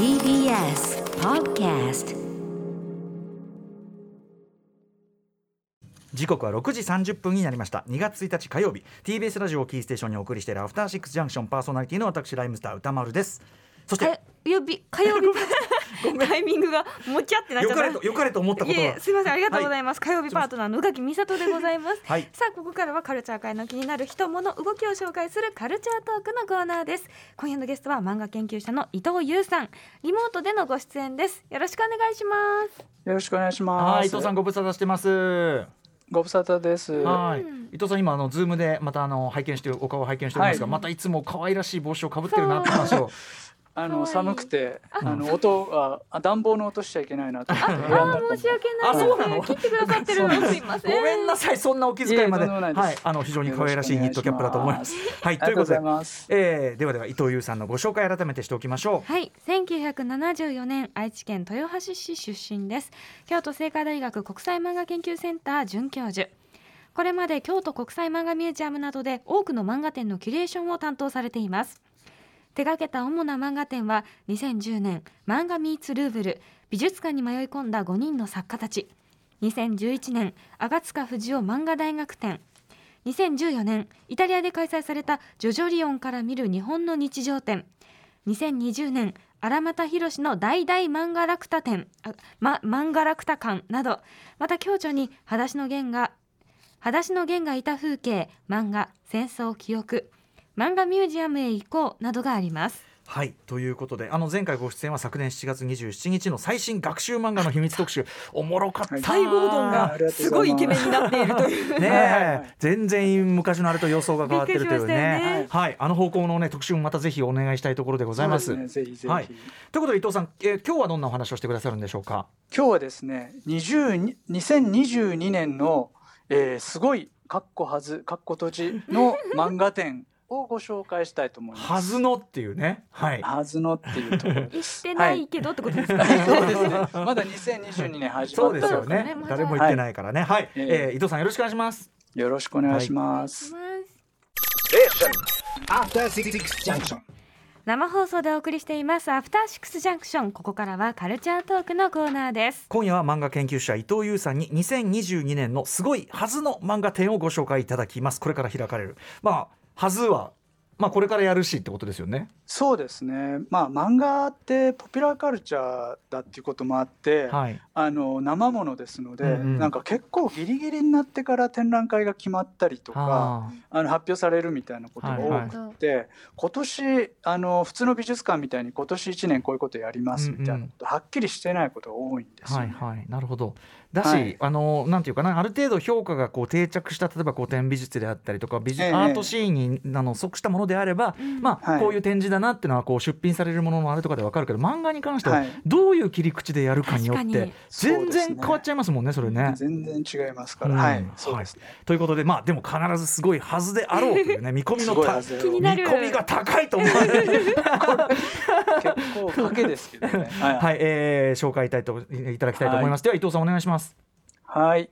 TBS Podcast 時刻は6時30分になりました。2月1日火曜日。TBS ラジオをキーステーションにお送りしているアフターシックスジャンクションパーソナリティの私ライムスター歌丸です。そして火曜日火曜日。タイミングがもちゃってなっちゃった。よかれとよかれと思ったことは。いえすみませんありがとうございます、火曜日パートナーの宇垣美里でございます、はい。さあここからはカルチャー界の気になる人物動きを紹介するカルチャートークのコーナーです。今夜のゲストは漫画研究者の伊藤優さん。リモートでのご出演です。よろしくお願いします。よろしくお願いします。はい伊藤さんご無沙汰してます。ご無沙汰です。伊藤さん今あのズームでまたあの拝見してお顔を拝見しておりますが、はい。またいつも可愛らしい帽子をかぶってるなって話をあの寒くて、あ。の音があ暖房の音しちゃいけないなと思って。あ申し訳ないあそうなの？切ってくださってるのす。いません。ごめんなさいそんなお気遣いまで。はいあの非常に可愛らしいニットキャップだと思います。はいとうございでます。えー、ではでは伊藤優さんのご紹介改めてしておきましょう。はい、1974年愛知県豊橋市出身です。京都精華大学国際漫画研究センター准教授。これまで京都国際漫画ミュージアムなどで多くの漫画展のキュレーションを担当されています手掛けた主な漫画展は2010年漫画ミーツルーブル美術館に迷い込んだ5人の作家たち。2011年赤塚不二夫漫画大学展。2014年イタリアで開催されたジョジョリオンから見る日本の日常展。2020年荒俣宏の大々漫画ラクタ展。あ、ま、漫画ラクタ館など。また共著に裸足の弦が裸足の弦がいた風景漫画戦争記憶。漫画ミュージアムへ行こうなどがあります。はいということであの前回ご出演は昨年7月27日の最新学習漫画の秘密特集。おもろかった、はい。待望丼あがす。すごいイケメンになっているという。ね全然昔のあれと予想が変わってるというね。ね。はいあの方向のね特集もまたぜひお願いしたいところでございます。すね、ぜひぜひ。はい。ということで伊藤さん、えー今日はどんなお話をしてくださるんでしょうか？今日はですね、20 2022年の、えー、すごいかっこはずかっこ閉じの漫画展をご紹介したいと思います。はずのっていうね。はい。はずのっていうところで言っす。てないけどってことですか、そうですね。まだ2022年始まったそうですよね。ねまだ誰も言ってないからね。はい、えええー伊藤さんよろしくお願いします。よろしくお願いします。After Six Junction. 生放送でお送りしています。アフターシックスジャンクションここからはカルチャートークのコーナーです。今夜は漫画研究者伊藤優さんに2022年のすごいはずの漫画展をご紹介いただきます。これから開かれる。まあはずはまあこれからやるしってことですよね。そうですね。まあ漫画ってポピュラーカルチャーだっていうこともあって、はい。あの生ものですので、うんうん。なんか結構ギリギリになってから展覧会が決まったりとか、はあ。の発表されるみたいなことが多くて、今年あの普通の美術館みたいに今年1年こういうことやりますみたいなこと、はっきりしてないことが多いんですよね。はいはい。なるほどだし、はい。あのなんていうかなある程度評価がこう定着した例えば古典美術であったりとか美術、ええ。アートシーンにあの即したものであれば、まあ、はい。こういう展示だなっていうのはこう出品されるもののあれとかでわかるけど漫画に関してははい。どういう切り口でやるかによって全然変わっちゃいますもんねそれね。全然違いますから、うん。はい、そうですね。ということでまあでも必ずすごいはずであろうというね 見込みの見込みが高いと思われる結構賭けですけどね。はい。はい、えー紹介いたいといただきたいと思います、では伊藤さんお願いしますはい。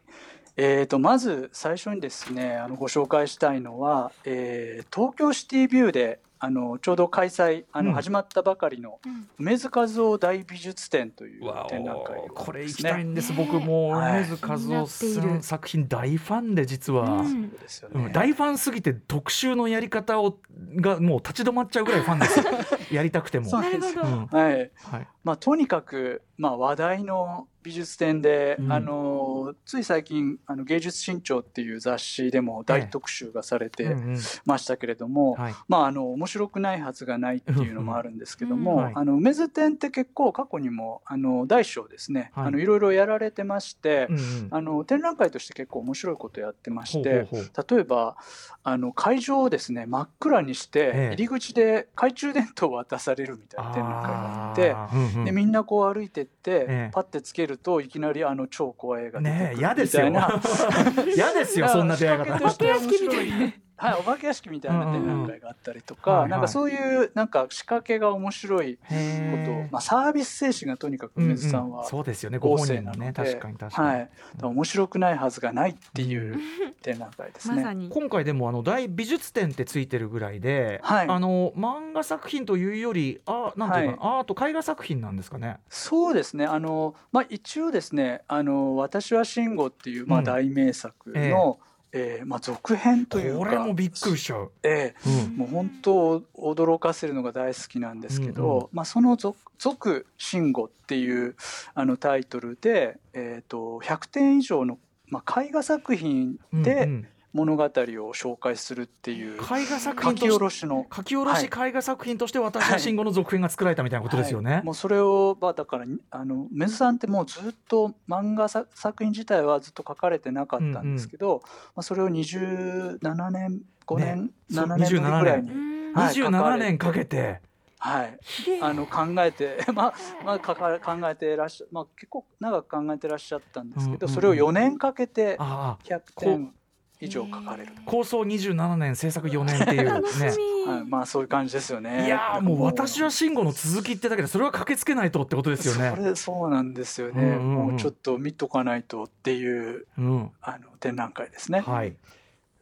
えー、とまず最初にですねあのご紹介したいのは、えー東京シティビューであのちょうど開催あの、うん。始まったばかりのうん。梅津和夫大美術展という展覧会です、ね、これ行きたいんです、僕もはい。梅津和夫さん作品大ファンで実は、うんそうですよね。うん大ファンすぎて特集のやり方をがもう立ち止まっちゃうぐらいファンです。やりたくても。はい。はい。まあ、とにかく、まあ、話題の美術展で、うん。あのつい最近あの芸術新潮っていう雑誌でも大特集がされてうんうん。ましたけれども、はい。まあ、あの面白くないはずがないっていうのもあるんですけども、あの梅津展って結構過去にもあの大小ですね、はい。い、あのいろいろやられてまして、うんうん。あの展覧会として結構面白いことやってましてほうほうほ例えばあの会場をですね真っ暗にして、ええ。入り口で懐中電灯を渡されるみたいな展覧会があって。あー。うんうん。でみんなこう歩いてって、ええ。パッてつけるといきなりあの超怖い映画出てくるねえ嫌ですよ。嫌ですよそんな出会い方はい、お化け屋敷みたいな展覧会があったりとか、うんうんうんなんかそういうなんか仕掛けが面白いことまあ、サービス精神がとにかく梅津さんは、そうですよねご旺本人ので、確かに確かに、はい、面白くないはずがないっていう 展覧会ですね。まさに。今回でもあの大美術展ってついてるぐらいで、はいあの漫画作品というよりあなんていうかな、アート絵画作品なんですかね。そうですね。あの、まあ、一応ですね「あの私は慎吾」っていう、まあ、うん。大名作の、えーまあ、続編というこかれもびっくりしちゃう。えうん。ーもう本当驚かせるのが大好きなんですけど、うんうん。まあ、その続「続慎吾」っていうあのタイトルで、えー、と100点以上の、まあ、絵画作品うんでうん物語を紹介するっていう。絵画作書き下品としろしの。書き下ろし絵画作品として私は慎吾の続編が作られたみたいなことですよね。はい。もうそれをまあだからあのメズさんってもうずっと漫画さ作品自体はずっと書かれてなかったんですけど、まあ、それを27年5年、そう7年ぶりぐらいに、うんはい27年かけて、はい、あの考えて まあまあかか考えてらっしゃまあ結構長く考えてらっしゃったんですけど、うんうんうん。それを4年かけてああ。100点以上書かれると。構想27年制作4年っていうね。み、はい、まあそういう感じですよね。いやーもう私は慎吾の続きってだけでそれは駆けつけないとってことですよそね。れそうなんですよね、うんうんうんもうちょっと見とかないとっていううん、あの展覧会ですね。はい。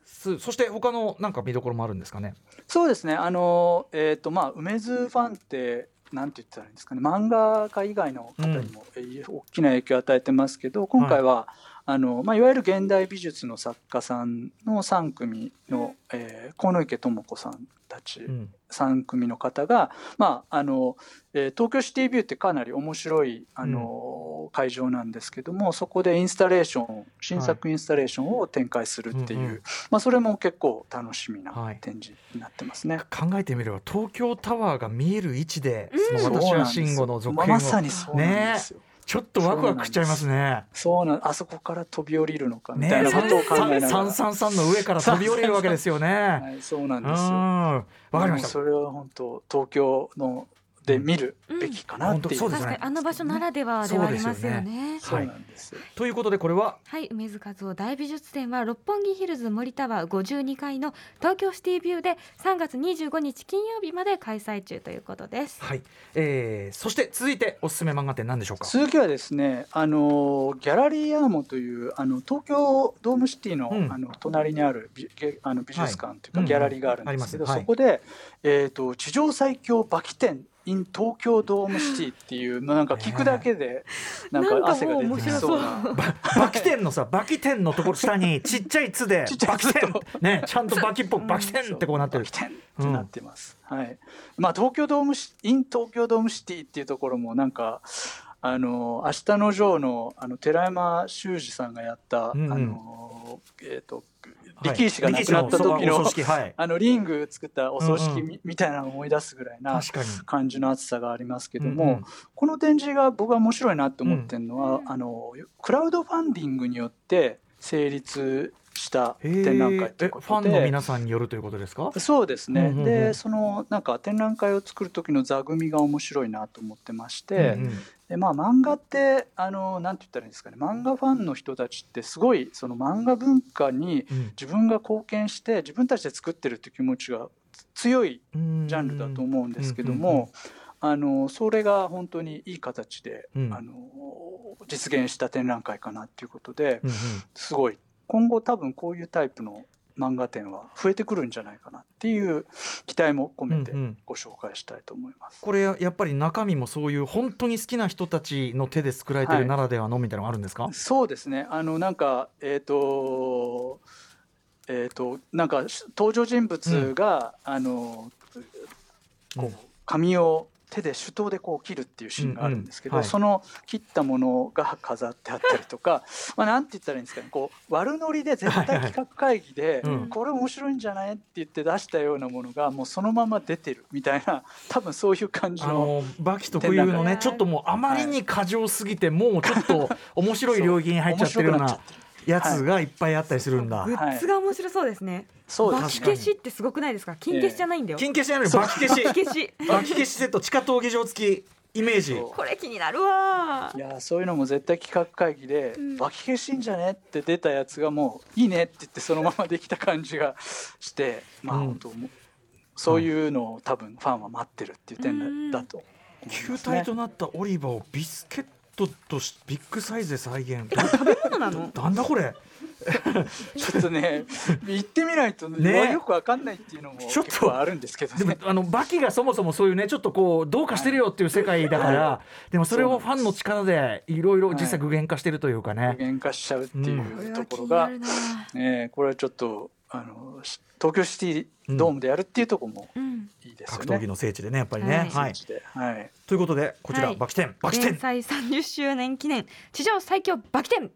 すそして他のなんか見どころもあるんですかね？そうですねあのえっ、とまあ梅津ファンってなんて言ったらいいんですかね漫画家以外の方にも、えー大きな影響を与えてますけど今回は、あのまあ、いわゆる現代美術の作家さんの3組の、えー鴻池智子さんたちうん。3組の方が、まああのえー東京シティビューってかなり面白いあの、会場なんですけどもそこでインスタレーション新作インスタレーションを展開するっていう、うんうん。まあ、それも結構楽しみなはい。展示になってますね。考えてみれば東京タワーが見える位置で、うん。その私は慎吾の続編をままさにそうなんですよ。ちょっとワクワクしちゃいますね。そうなんあそこから飛び降りるのかみねたいなことを考えながら、三三三の上から飛び降りるわけですよね。はい、そうなんうん、ですよ。わかりました。それは本当東京ので見るべきかなっていう。うんうですね。確かにあの場所ならではではありますよね。そうなんですよ。ということでこれは？はい、梅津和夫大美術展は六本木ヒルズ森タワー52階の東京シティビューで3月25日金曜日まで開催中ということです。はい、えー、そして続いておすすめ漫画展何でしょうか？続きはですね、あのギャラリーアーモというあの東京ドームシティの,、うん。あの隣にある美げあの美術館というか、はい。ギャラリーがあるんですけど、うんうんそこで、えー、と地上最強バキ展 in 東京ドームシティっていうのなんか聞くだけでなんか汗が出てきそうな。ババキ天のさバキ天のところ下に ちっちゃい「つ」でちっちゃいバキ天とねちゃんとバキっぽくバキ天ってこうなってるバキ。テンってなってます。はい。まあ東京ドームシ in 東京ドームシティっていうところもなんかあの明日のジョーのあの寺山修司さんがやった、うんうん。あのえっ、とはい。力士が亡くなった時のはい。あのリング作ったお葬式み,、うんうみたいなのを思い出すぐらいな。感じの熱さがありますけども、うんうん。この展示が僕が面白いなと思ってるのは、うん。あのクラウドファンディングによって成立した展覧会ということで。えファンの皆さんによるということですか？そうですね、うんうんうん。でそのなんか展覧会を作る時の座組が面白いなと思ってまして、うんうん。でまあ漫画ってあのなんて言ったらいいんですかね。漫画ファンの人たちってすごいその漫画文化にうん。自分が貢献して自分たちで作ってるって気持ちが強いうんジャンルだと思うんですけどうんうんも、あのそれが本当にいい形で、うん。あの実現した展覧会かなっていうことでうんうん。すごい今後多分こういうタイプの漫画展は増えてくるんじゃないかなっていう期待も込めてうんうん。ご紹介したいと思います。これやっぱり中身もそういう本当に好きな人たちの手で作られてるはいならではのみたいなのがあるんですか？そうですね。あのなんかえっ、とえっ、となんか登場人物が、あのこうん。う紙を手で手刀でこう切るっていうシーンがあるんですけど、うんうん。はい。その切ったものが飾ってあったりとか まあなんて言ったらいいんですかねこう悪ノリで絶対企画会議で、うん。これ面白いんじゃないって言って出したようなものがもうそのまま出てるみたいな 多分そういう感じあの。のバキ特有のねちょっともうあまりに過剰すぎてもうちょっと面白い領域に入っちゃってるようなやつがい。っぱいあったりするんだ。グッズが面白そうですね。そうです。バキ消しってすごくないですか？金消しじゃないんだよ。金消しじゃないバキ消し。バキ消し。バキ消しセット地下闘技場付きイメージ。これ気になるわ。いやそういうのも絶対企画会議でうん「脇消しんじゃね?」って出たやつがもう「いいね」って言ってそのままできた感じがしてまあうん。本当そういうのを多分ファンは待ってるっていう点だだと思い球ますね。体となったオリバーをビスケットとしビッグサイズで再現。食べ物なの？なんだこれ。ちょっとね行ってみないとねよくわかんないっていうのもちょっと。あるんですけどでもね。あのバキがそもそもそういうねちょっとこうどうかしてるよっていう世界だから、でもそれをファンの力でいろいろ実際具現化してるというかね、具現化しちゃうっていうところが、なるなね、これはちょっとあのし東京シティドームでやるっていうところもうん。いいですよね。格闘技の聖地でねやっぱりね。はい。はい、ということでこちら、はい。バキ天バキ天連載30周年記念。地上最強バキ天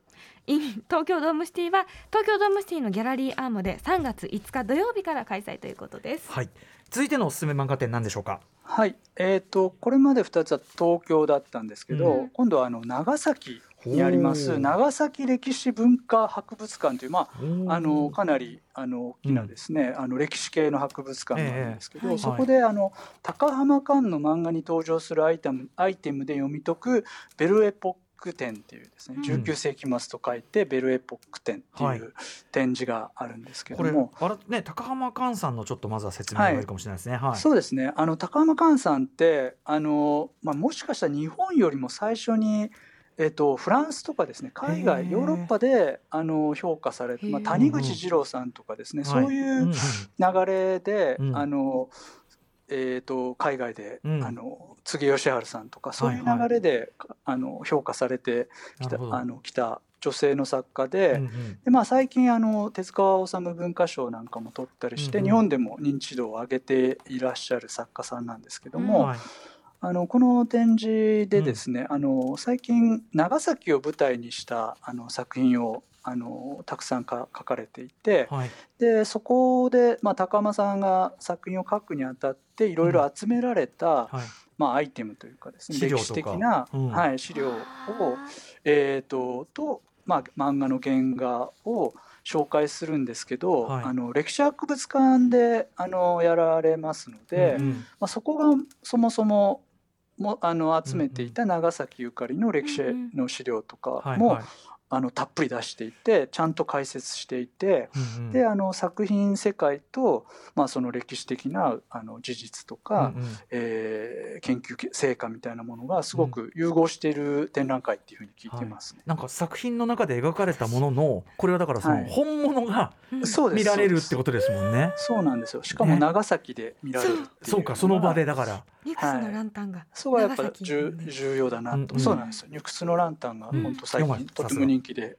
in 東京ドームシティは東京ドームシティのギャラリーアームで3月5日土曜日から開催ということです。はい。続いてのおすすめ漫画展なんでしょうか？はい、えー、とこれまで2つは東京だったんですけど、うん。今度はあの長崎にありまほすう。長崎歴史文化博物館という、まあ、あのかなりあの大きなですね、あの歴史系の博物館があるんですけど、ええはい。そこであの高浜館の漫画に登場するアイテムアイテムで読み解くベルエポック展っていうですね、うん。19世紀末と書いてベルエポック展ってはい。いう展示があるんですけこれども、あらね高浜寛さんのちょっとまずは説明がいるかもしれないですね。はい。そうですね。あの高浜寛さんってあの、まあ、もしかしたら日本よりも最初に、えっとフランスとかですね海へ外ーヨーロッパであの評価されて、まあ、谷口二郎さんとかですね、そういんう流れで、うん。あのえー、と海外で、うん。あの柘義治さんとかそういう流れで、あの評価されてきたあの来た女性の作家で。うんうん。でまあ、最近あの手塚治虫文化賞なんかも取ったりして、うんうん。日本でも認知度を上げていらっしゃる作家さんなんですけども、はいあのこの展示でですね、あの最近長崎を舞台にしたあの作品をあのたくさんか書かれていてはい。でそこで、まあ、高間さんが作品を書くにあたっていろいろ集められた、はい。まあ、アイテムというかですね歴史的な、うん。はい、資料を、えー、とと、まあ、漫画の原画を紹介するんですけど、はい。あの歴史博物館であのやられますので、うん。まあ、そこがそもそももあの集めていた長崎ゆかりの歴史の資料とかもあのたっぷり出していてちゃんと解説していてうんうん。であの作品世界と、まあ、その歴史的なあの事実とか、うんうん。えー研究成果みたいなものがすごく融合している展覧会っていうふうに聞いてますね。なんか作品の中で描かれたもののこれはだからそのはい。本物が見られるってことですもんね。そうなんですよ。しかもね長崎で見られるっていう。そうかその場でだから。ニクスのランタンが。そこがやっぱ重重要だなと、うん。うんそうなんですよ「ニュクスのランタン」がうん。本当最うん。近とても人気で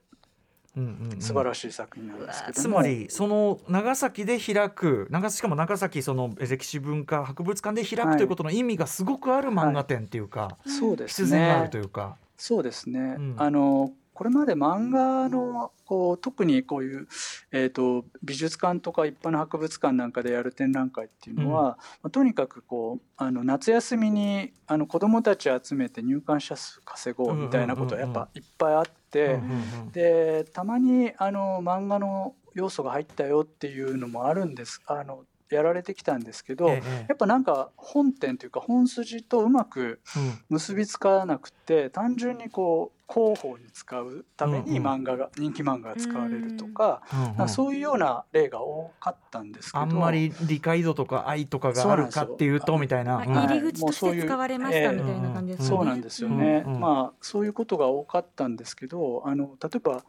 うんうんうん。素晴らしい作品なんですけども、つまりその長崎で開く長しかも長崎その歴史文化博物館で開くはいとい。うことの意味がすごくある漫画展っていうか、そうです必然があるねというか。そうですね、うん。あのこれまで漫画のこう特にこういう、えー、と美術館とか一般の博物館なんかでやる展覧会っていうのは、まあとにかくこうあの夏休みにあの子どもたち集めて入館者数稼ごうみたいなことはやっぱいっぱいあって、うんうんうん。でたまにあの漫画の要素が入ったよっていうのもあるんです。あのやられてきたんですけど、ええやっぱなんか本点というか本筋とうまくうん。結びつかなくて単純にこう広報に使うためにうんうん。漫画が、人気漫画が使われるとか,、うんうん。そういうような例が多かったんですけど。あんまり理解度とか愛とかがあるかっていうとみたいな。まあうん。入り口として使われましたみたいな感じですよね。そうなんですよね、うんうん。まあそういうことが多かったんですけどあの例えば、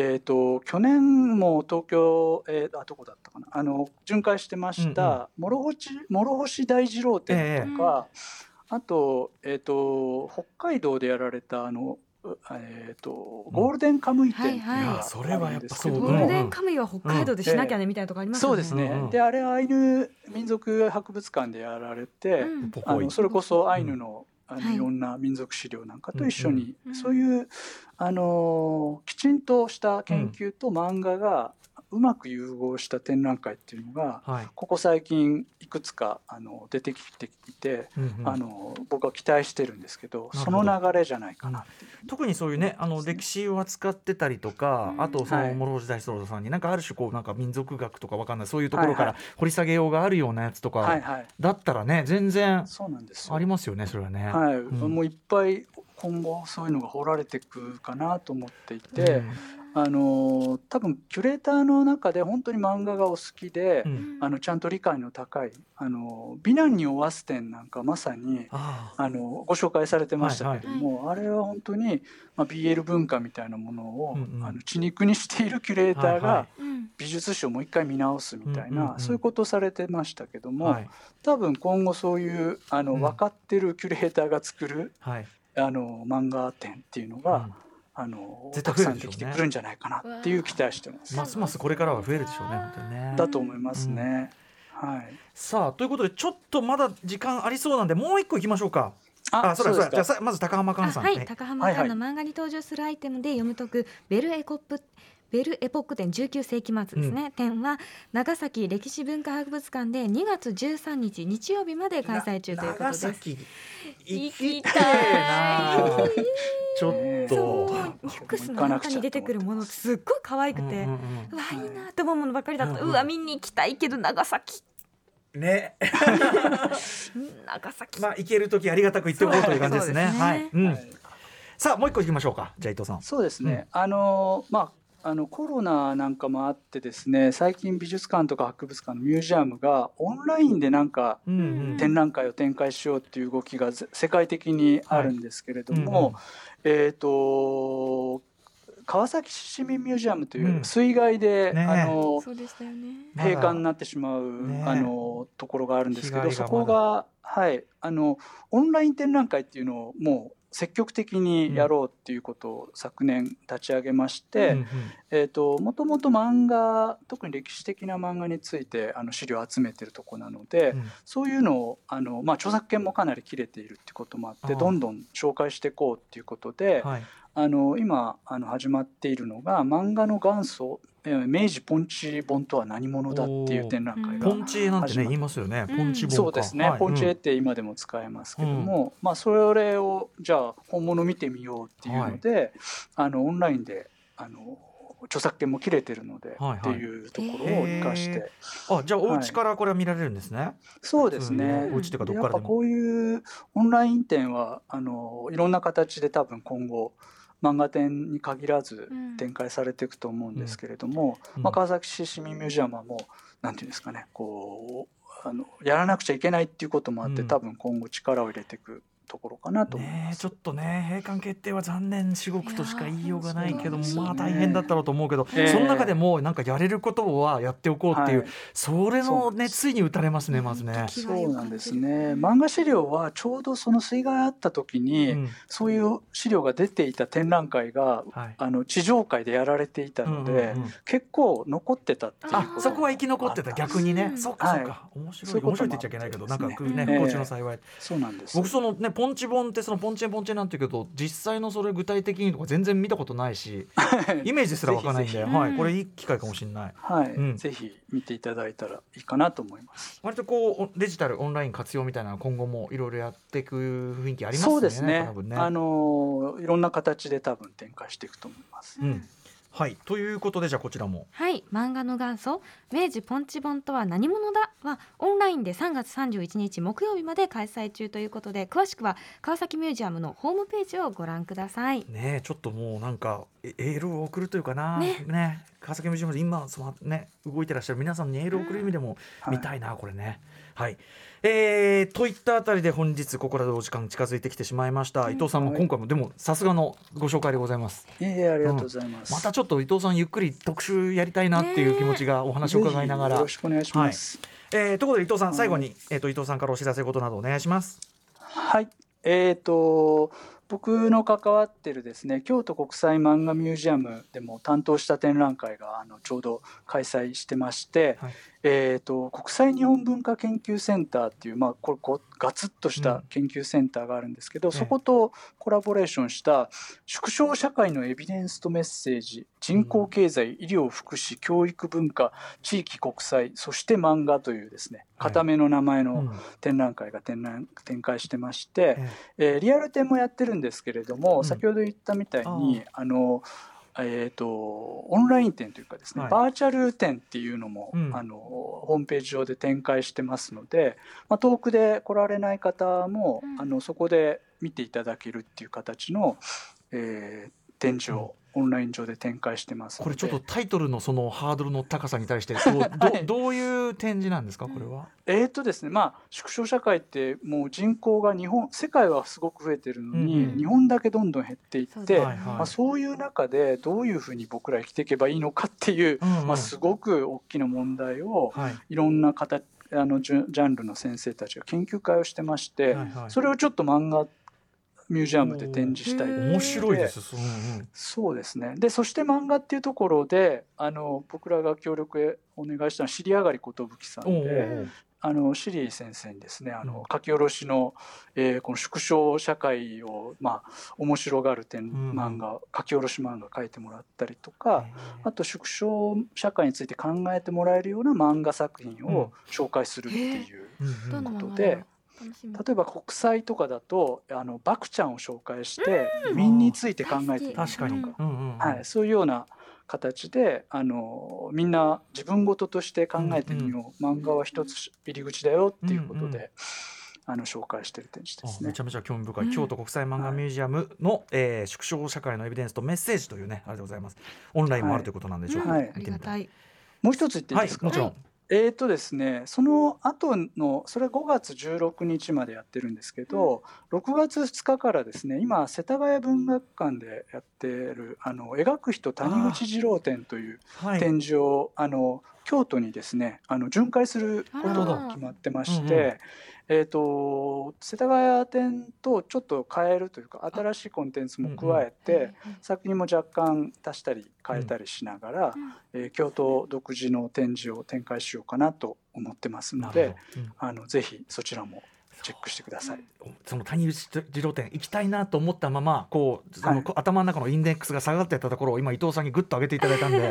えー、と去年も東京、えーあどこだったかな。あの巡回してました諸星諸星大二郎展とか、あと,、えー、と北海道でやられたあの、うえー、とゴールデンカムイ展っていうのはいはい。がいやそれはやっぱそうゴールデンカムイは北海道でしなきゃねみたいなとこありますよね。そうですね、うんうん。であれはアイヌ民族博物館でやられて、うん。あのそれこそアイヌの,、あはい。のいろんな民族資料なんかと一緒に、うんうん。そういう、あのーきちんとした研究と漫画がうまく融合した展覧会っていうのがはい。ここ最近いくつかあの出てきていて、うんうん。あの僕は期待してるんですけどその流れじゃないかな特にそういうねあの歴史を扱ってたりとか、あとそのはい。諸星大輔さんになんかある種こうなんか民族学とかわかんないそういうところからはい。掘り下げようがあるようなやつとかはいはい。だったらね全然ありますよねそれはね。はい、うん。もういっぱい今後そういうのが掘られていくかなと思っていて、うんあの多分キュレーターの中で本当に漫画がお好きで、うん。あのちゃんと理解の高いあの美男におわす展なんかまさにああのご紹介されてましたけれども、あれは本当に、まあ、BL 文化みたいなものを、うんうん。あの血肉にしているキュレーターはいはがうん美術史をもう一回見直すみたいな、うんうんうんそういうことをされてましたけども、はい。多分今後そういうあの、うん。分かってるキュレーターが作るはい。あの漫画展っていうのが、うんあの絶たくさん対増えるできてくるんじゃないかなっていう期待してます。ますますこれからは増えるでしょうね本当にね。だと思いますね。はい。さあということでちょっとまだ時間ありそうなんでもう一個いきましょうか。あそうだそうだじゃあまず高浜あ寛さん。はい、高浜はいはい館の漫画に登場するアイテムで読み解くベルエコップベルエポック展19世紀末ですね、展は長崎歴史文化博物館で2月13日日曜日まで開催中ということです長崎行行ききたたい。ちょっねと。そうミックスの中に出てくるものすっごい可愛くて、うんうんうんうわいいなと思うものばっかりだった、うんうんうわ見に行きたいけど長崎ね、う ん長崎、まあ行ける時ありがたく言っておこうという感じですね。ねはい。うんはいさあもう一個行きましょうか。じゃあ伊藤さん。そうですね。あのまああのコロナなんかもあってですね最近美術館とか博物館のミュージアムがオンラインでなんかうんうん。展覧会を展開しようっていう動きがぜ世界的にあるんですけれども、えっ、と川崎市民ミュージアムという水害で、ねえ。あのそうでしたよね。まだ閉館になってしまう、ねあのところがあるんですけどそこがはいあのオンライン展覧会っていうのをもう積極的にやろうっていうことを昨年立ち上げまして、うんうんえー、ともともと漫画特に歴史的な漫画についてあの資料を集めてるとこなので、うん。そういうのをあの、まあ、著作権もかなり切れているってこともあってどんどん紹介していこうっていうことで、はい。あの今あの始まっているのが漫画の元祖えー明治ポンチ本とは何者だっていう展覧会がポンチエなんてね言いますよね。うん。ポンチ本か。そうですね、はい。ポンチエっうんて今でも使えますけども、まあ、それをじゃあ本物見てみようっていうので、あのオンラインであの著作権も切れてるので、はいはい。っていうところを生かして、あじゃあお家からこれは見られるんですね。そうですね、うんお家っていうかどっからでも。でやっぱこういうオンライン展はあのいろんな形で多分今後漫画展に限らずうん。展開されていくと思うんですけれども、うん。まあ、川崎市市民ミュージアムはもうなんていうんですかねこうあのやらなくちゃいけないっていうこともあって、うん。多分今後力を入れていくところかなと思います。ねえちょっとね閉館決定は残念至極としか言いようがないけどもい。やーそうまあ大変だったろうと思うけど、ええ。その中でもなんかやれることはやっておこうっていう、はい。それのねついに打たれますねまずね。そうなんですね。漫画資料はちょうどその水害あった時に、うん。そういう資料が出ていた展覧会がはい。あの地上界でやられていたので、うんうんうん。結構残ってたっていうあことそこは生き残ってた。逆にね、うん。そうかそうか、面白い。そうい。うことも面白いって言っちゃいけないけどなんかねうん不幸中の幸い、そうなんです。僕そのねポンチ本ってそのポンチェポンチェなんて言うけど実際のそれ具体的にとか全然見たことないしイメージすらわかんないんで、はい、うんこれいい機会かもしれない。はい、うんぜひ見ていただいたらいいかなと思います。割とこうおデジタルオンライン活用みたいなの今後もいろいろやっていく雰囲気ありますね。そうですね多分ね。あのいろんな形で多分展開していくと思います。うんはい。ということでじゃあこちらも。はい。漫画の元祖明治ポンチ本とは何者だ？はオンラインで3月31日木曜日まで開催中ということで詳しくは川崎ミュージアムのホームページをご覧ください。ねえちょっともうなんかエエールを送るというかな。ね。ね。川崎ミュージアムで今そのね動いてらっしゃる皆さんにエールを送る意味でもはい見たいな、これね。はい、えー、といったあたりで本日ここらでお時間近づいてきてしまいました、伊藤さんもはい今回もでもさすがのご紹介でございます。いえありがとうございます。またちょっと伊藤さんゆっくり特集やりたいなっていう気持ちがお話を伺いながら。よろしくお願いします。えーということで伊藤さん最後に、えー、と伊藤さんからお知らせことなどお願いします。はい、えー、と僕の関わってるですね京都国際漫画ミュージアムでも担当した展覧会があのちょうど開催してまして、はいえーと、国際日本文化研究センターっていう、まあ、これこガツッとした研究センターがあるんですけど、うん、そことコラボレーションした縮小社会のエビデンスとメッセージ人口経済、医療福祉教育文化地域国際そして漫画というですね固めの名前の展覧会が展覧展開してまして、えー、リアル展もやってるんですけれども、先ほど言ったみたいにあのえーと、オンライン店というかですね、はい、バーチャル店っていうのも、うん、あのホームページ上で展開してますので、まあ、遠くで来られない方も、うん、あのそこで見ていただけるっていう形の、えー、展示をオンライン上で展開してますこれちょっとタイトルのそのハードルの高さに対してどう はい、どういう展示なんですかこれは？えっとですねまあ縮小社会ってもう人口が日本世界はすごく増えてるのに、うん、日本だけどんどん減っていってそう,、まあ、そういう中でどういうふうに僕ら生きていけばいいのかっていう、うんうん、まあ、すごく大きな問題を、はい、いろんな形あのジャンルの先生たちが研究会をしてまして、はいはい、それをちょっと漫画ミュージアムで展示したり面白いです、うんうん、そうですね。でそして漫画っていうところであの僕らが協力お願いしたのは尻上がり寿さんであのシリー先生にですねあの書き下ろしの、えー、この縮小社会をまあ面白がる点漫画、うん、書き下ろし漫画書いてもらったりとか、あと縮小社会について考えてもらえるような漫画作品を紹介するっていうことで。例えば国際とかだとあのバクちゃんを紹介して移民について考えてみる確かに、はい、そういうような形であのみんな自分事として考えてみよう、うんうん、漫画は一つ入り口だよっていうことで。うんうんあの紹介してる展示ですね。めちゃめちゃ興味深い、うん、京都国際漫画ミュージアムの、はい、えー、縮小社会のエビデンスとメッセージというねあれでございます。オンラインもあるということなんでしょうか。はい。もう一つ言っていいですか？はい、もちろん。えーとですね、その後のそれは5月16日までやってるんですけど、うん、6月2日からですね今世田谷文学館でやってるあの描く人谷口二郎展という展示をあ、はい、あの京都にですねあの巡回することが決まってまして、えーと、世田谷店とちょっと変えるというか新しいコンテンツも加えて、うんうん、作品も若干足したり変えたりしながら、うん、えー、京都独自の展示を展開しようかなと思ってますので、うん、あのぜひそちらもチェックしてください。その谷口二郎店行きたいなと思ったままこう、はい、の頭の中のインデックスが下がってたところを今伊藤さんにぐっと上げていただいたんで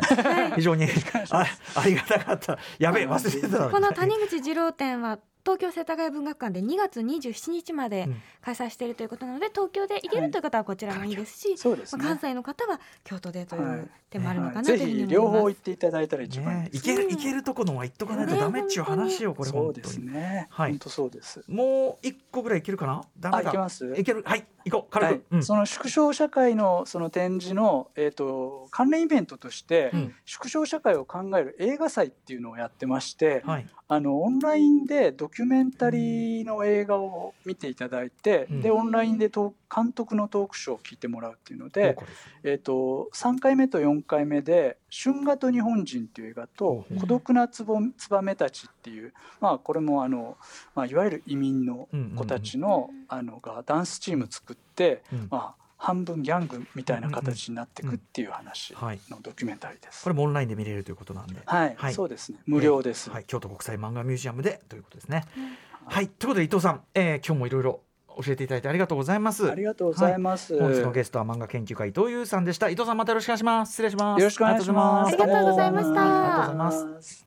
非常に あありがたかった。やべえ忘れてたこの谷口二郎店は東京世田谷文学館で2月27日まで開催しているということなので、東京で行けるという方はこちらもいいですし、はいすね、関西の方は京都でという手もあるのかなというふうに思います。両方行っていただいたら一番いい、ね、行ける行けるところは行っとかないとダメっちゅう話よこれそうですね。はい。本当そうです。もう一個ぐらいいけるかな？ダメだ。いけます？いける？はい。行こう軽く、はいうん、その縮小社会のその展示の、えーと、関連イベントとして、うん、縮小社会を考える映画祭っていうのをやってまして、はい、あのオンラインでドキュメンタリーの映画を見ていただいて、うん、でオンラインで監督のトークショーを聞いてもらうっていうので、えーと、3回目と4回目で「春画と日本人」っていう映画と「孤独なつぼツバメたち」っていう、まあ、これもあの、まあ、いわゆる移民の子たちの,、あのがダンスチーム作って、まあ半分ギャングみたいな形になっていくっていう話のドキュメンタリーです。これもオンラインで見れるということなんで。はい、はい、そうですね。無料です、はい。京都国際漫画ミュージアムでということですね。はい、ということで伊藤さん、えー、今日もいろいろ教えていただいてありがとうございます。ありがとうございます。はい、本日のゲストは漫画研究家伊藤優さんでした。伊藤さんまたよろしくお願いします。失礼します。よろしくお願いします。ありがとうございました。ありがとうございます。